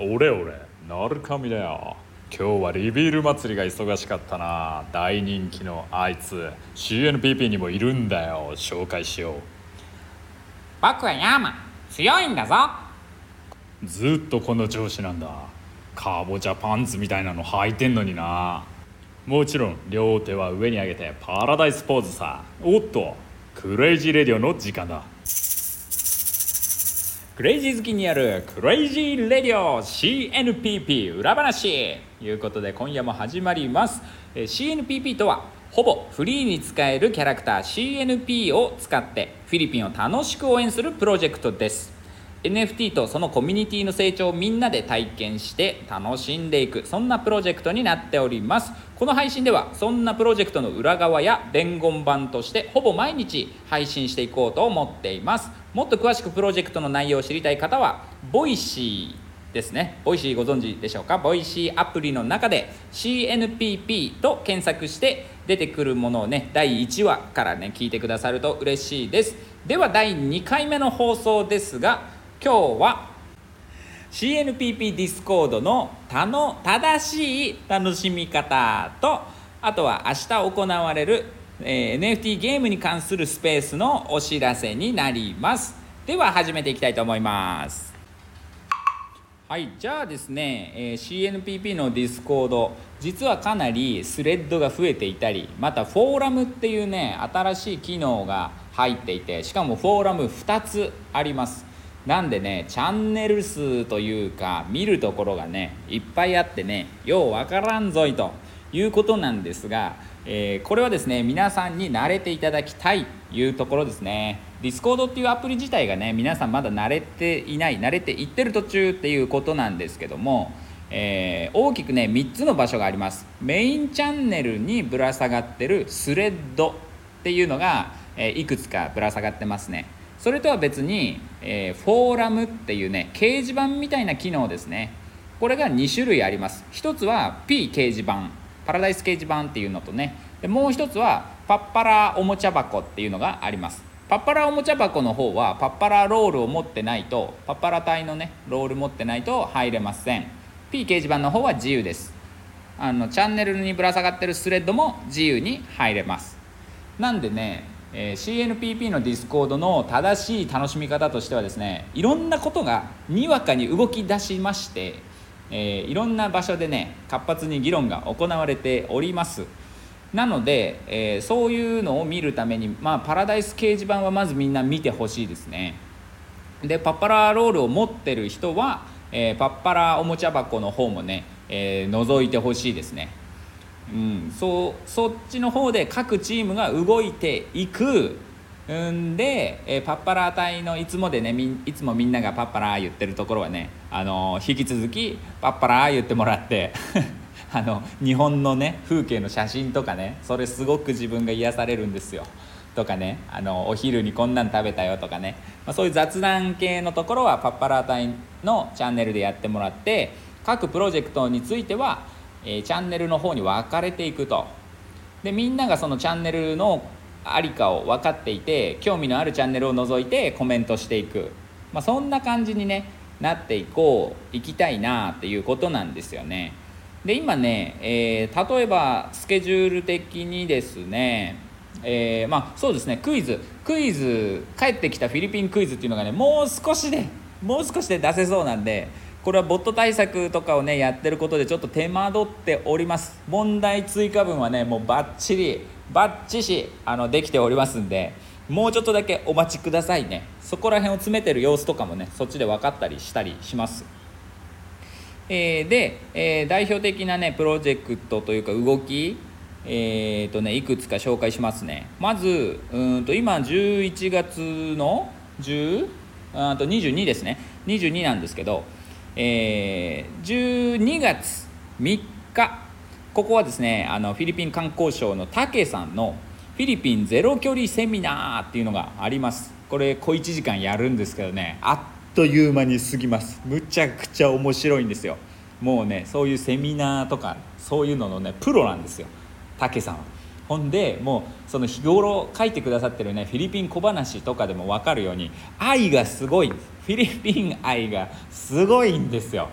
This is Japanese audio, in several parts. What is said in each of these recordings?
俺俺なるかみだよ。今日は reveal 祭りが忙しかったな。大人気のあいつ CNPP にもいるんだよ。紹介しよ僕はヤーマン強いんだぞ。うずっとこの調子なんだ。カボチャパンツみたいなの履いてんのにな。もちろん両手は上に上げてパラダイスポーズさ。おっと Crazy Radio の時間だクレイジー好きにやるクレイジーレディオ CNPP 裏話ということで今夜も始まります。え CNPP とはほぼフリーに使えるキャラクター。CNP を使ってフィリピンを楽しく応援するプロジェクトです。NFT とそのコミュニティの成長をみんなで体験して楽しんでいく。そんなプロジェクトになっております。この配信ではそんなプロジェクトの裏側や伝言板としてほぼ毎日配信していこうと思っています。もっと詳しくプロジェクトの内容を知りたい方はボイシーですね。ボイシーご存知でしょうか？ボイシーアプリの中で CNPP と検索して出てくるものをね第1話からね聞いてくださると嬉しいです。では第2回目の放送ですが今日は CNPP ディスコードのたの正しい楽しみ方とあとは明日行われる、えー NFT ゲームに関するスペースのお知らせになります。では始めていきたいと思います。はいじゃあですね、えー CNPP のディスコード実はかなりスレッドが増えていたりまたフォーラムっていうね新しい機能が入っていてしかもフォーラム2つあります。なんでねチャンネル数というか見るところがねいっぱいあってねようわからんぞいと。いうことなんですが、えーこれはですね皆さんに慣れていただきたいというところですね。Discord っていうアプリ自体がね皆さんまだ慣れていない慣れていってる途中っていうことなんですけどもえー大きくね3つの場所があります。メインチャンネルにぶら下がってるスレッドっていうのが、えーいくつかぶら下がってますね。それとは別に、えーフォーラムっていうね掲示板みたいな機能ですね。これが2種類あります。一つは P 掲示板。パラダイス掲示板っていうのとね。でもう一つはパッパラおもちゃ箱っていうのがあります。パッパラおもちゃ箱の方はパッパラロールを持ってないとパッパラ隊のねロール持ってないと入れません。P 掲示板の方は自由です。あのチャンネルにぶら下がってるスレッドも自由に入れます。なんでね、えー CNPP のディスコードの正しい楽しみ方としてはですねいろんなことがにわかに動き出しまして、えーいろんな場所でね活発に議論が行われております。なので、えーそういうのを見るために、まあ、パラダイス掲示板はまずみんな見てほしいですね。でパッパラロールを持ってる人は、えーパッパラおもちゃ箱の方もね、えー覗いてほしいですね。うん、そうそっちの方で各チームが動いていくうんで、えーパッパラー隊のいつもでねみんいつもみんながパッパラー言ってるところはね、あのー引き続きパッパラー言ってもらって あの日本のね風景の写真とかねそれすごく自分が癒されるんですよ。とかねあのお昼にこんなん食べたよとかね、まあ、そういう雑談系のところはパッパラー隊のチャンネルでやってもらって各プロジェクトについては、えーチャンネルの方に分かれていくと。でみんながそのチャンネルのありかを分かっていて興味のあるチャンネルを除いてコメントしていく、まあ、そんな感じに、ね、なっていこういきたいなっていうことなんですよね。で今ね、えー例えばスケジュール的にですねえーまあそうですねクイズ。クイズ帰ってきたフィリピンクイズっていうのがねもう少しでもう少しで出せそうなんでこれはボット対策とかをねやってることでちょっと手間取っております。問題追加分はねもうバッチリバッチシあのできておりますんでもうちょっとだけお待ちくださいね。そこら辺を詰めてる様子とかもねそっちで分かったりしたりします。えーで、えー代表的なねプロジェクトというか動きえーとねいくつか紹介しますね。まずうんと今11月の10あと22ですね。22なんですけど、えー12月3日ここはですねあのフィリピン観光省の武さんのフィリピンゼロ距離セミナーっていうのがあります。これ小1時間やるんですけどねあっという間に過ぎます。むちゃくちゃ面白いんですよ。もうねそういうセミナーとかそういうののねプロなんですよ。武さんは。ほんでもうその日頃書いてくださってるねフィリピン小話とかでも分かるように愛がすごいフィリピン愛がすごいんですよ。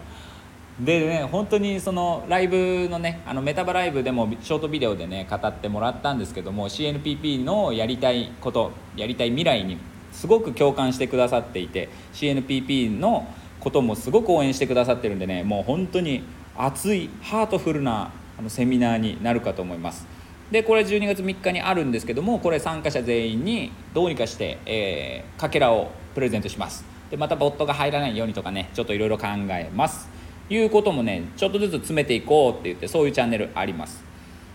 でね本当にそのライブのねあのメタバライブでもショートビデオでね語ってもらったんですけども CNPP のやりたいことやりたい未来にすごく共感してくださっていて CNPP のこともすごく応援してくださってるんでねもう本当に熱いハートフルなあのセミナーになるかと思います。でこれ12月3日にあるんですけどもこれ参加者全員にどうにかして、えー、かけらをプレゼントします。でまたボットが入らないようにとかねちょっといろいろ考えます。いうこともねちょっとずつ詰めていこうって言ってそういうチャンネルあります。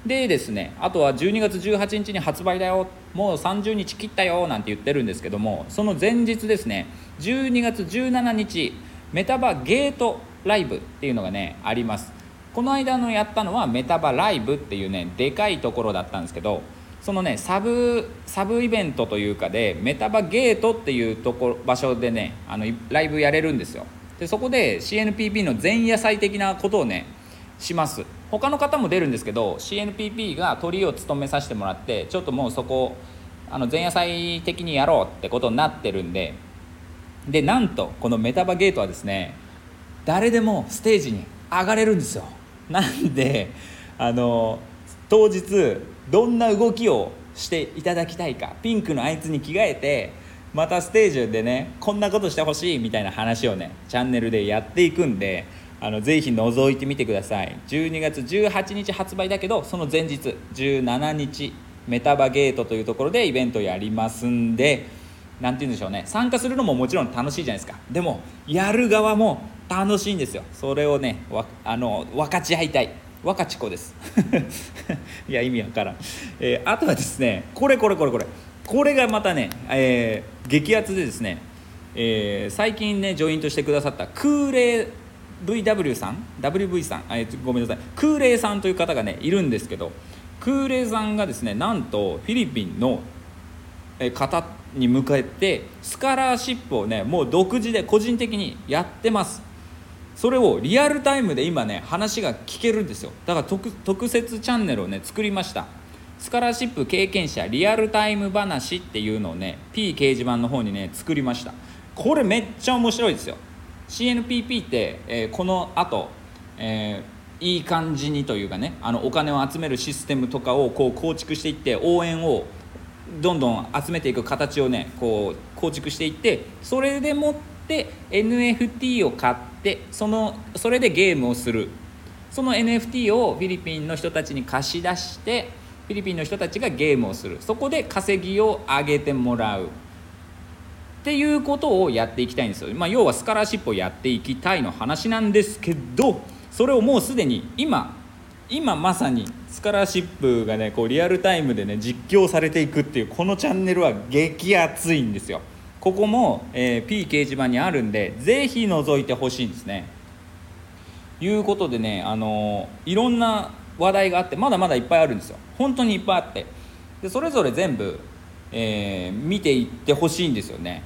でですねあとは12月18日に発売だよもう30日切ったよなんて言ってるんですけどもその前日ですね12月17日メタバゲートライブっていうのがねあります。この間のやったのはメタバライブっていうねでかいところだったんですけどそのねサブサブイベントというかでメタバゲートっていうところ場所でねあのライブやれるんですよ。でそこで CNPP の前夜祭的なことをねします。他の方も出るんですけど CNPP がトリを務めさせてもらってちょっともうそこあの前夜祭的にやろうってことになってるんででなんとこのメタバゲートはですね誰でもステージに上がれるんですよ。なんであの当日どんな動きをしていただきたいかピンクのあいつに着替えてまたステージでねこんなことしてほしいみたいな話をねチャンネルでやっていくんであのぜひ覗いてみてください。12月18日発売だけどその前日17日メタバゲートというところでイベントやりますんで何て言うんでしょうね。参加するのももちろん楽しいじゃないですか。でもやる側も楽しいんですよ。それをねあの分かち合いたい。若ち子です。いや意味わからん、えー、あとはですねこれこれこれこれ。これがまたね、えー、激アツでですね、えー、最近ねジョイントしてくださった空冷 VW さん？WV さん？えごめんなさい。空冷さんという方がねいるんですけど空冷さんがですねなんとフィリピンの方に向かってスカラーシップをねもう独自で個人的にやってます。それをリアルタイムで今ね話が聞けるんですよ。だから特設チャンネルをね作りました。スカラシップ経験者リアルタイム話っていうのをね P 掲示板の方にね作りました。これめっちゃ面白いですよ。CNPP って、えー、このあと、えー、いい感じにというかねあのお金を集めるシステムとかをこう構築していって応援をどんどん集めていく形をねこう構築していってそれでもって NFT を買ってそのそれでゲームをする。その NFT をフィリピンの人たちに貸し出してフィリピンの人たちがゲームをする。そこで稼ぎを上げてもらう。っていうことをやっていきたいんですよ、まあ、要はスカラーシップをやっていきたいの話なんですけどそれをもうすでに今今まさにスカラーシップがねこうリアルタイムでね実況されていくっていうこのチャンネルは激アツいんですよ。ここも、えー、P 掲示板にあるんでぜひ覗いてほしいんですね。いうことでねあのー、いろんな話題があってまだまだいっぱいあるんですよ。本当にいっぱいあって。でそれぞれ全部、えー、見ていってほしいんですよね。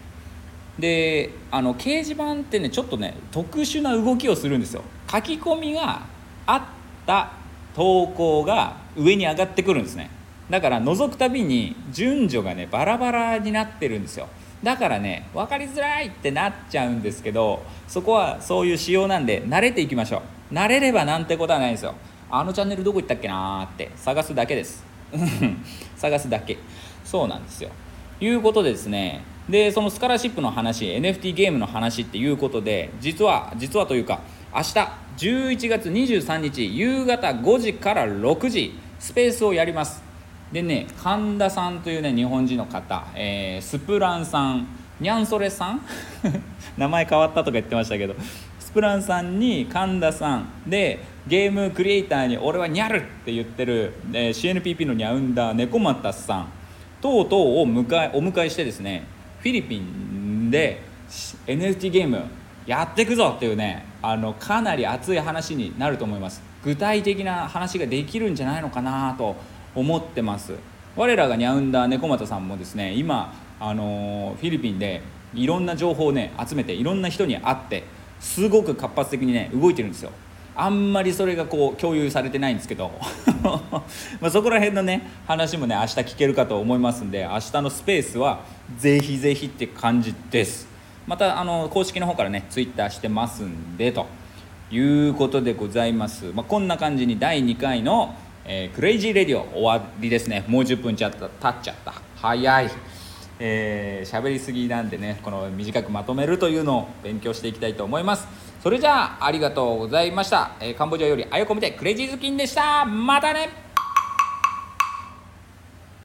であの掲示板ってねちょっとね特殊な動きをするんですよ。書き込みがあった投稿が上に上がってくるんですね。だから覗くたびに順序がねバラバラになってるんですよ。だからね分かりづらいってなっちゃうんですけどそこはそういう仕様なんで慣れていきましょう。慣れればなんてことはないんですよ。あのチャンネルどこ行ったっけなーって探すだけです。探すだけ。そうなんですよ。いうことでですねでそのスカラシップの話 NFT ゲームの話っていうことで実は実はというか明日11月23日夕方5時から6時スペースをやります。でね神田さんというね日本人の方、えー、スプランさんニャンソレさん？名前変わったとか言ってましたけど。プランさんに神田さんでゲームクリエイターに俺はニャルって言ってる、え、CNPP のニャウンダー猫又さん等々を迎えお迎えしてですねフィリピンで NFT ゲームやっていくぞっていうねあのかなり熱い話になると思います。具体的な話ができるんじゃないのかなと思ってます。我らがニャウンダー猫又さんもですね今あのフィリピンでいろんな情報をね集めていろんな人に会ってすごく活発的にね動いてるんですよ。あんまりそれがこう共有されてないんですけど。まそこら辺のね話もね明日聞けるかと思いますんで明日のスペースはぜひぜひって感じです。またあの公式の方からねツイッターしてますんでということでございます、まあ、こんな感じに第2回の、えークレイジーレディオ終わりですね。もう10分ちゃった経っちゃった。早い。えー喋りすぎなんでねこの短くまとめるというのを勉強していきたいと思います。それじゃあありがとうございました、えーカンボジアよりあよこみてクレイジーズキンでした。またね。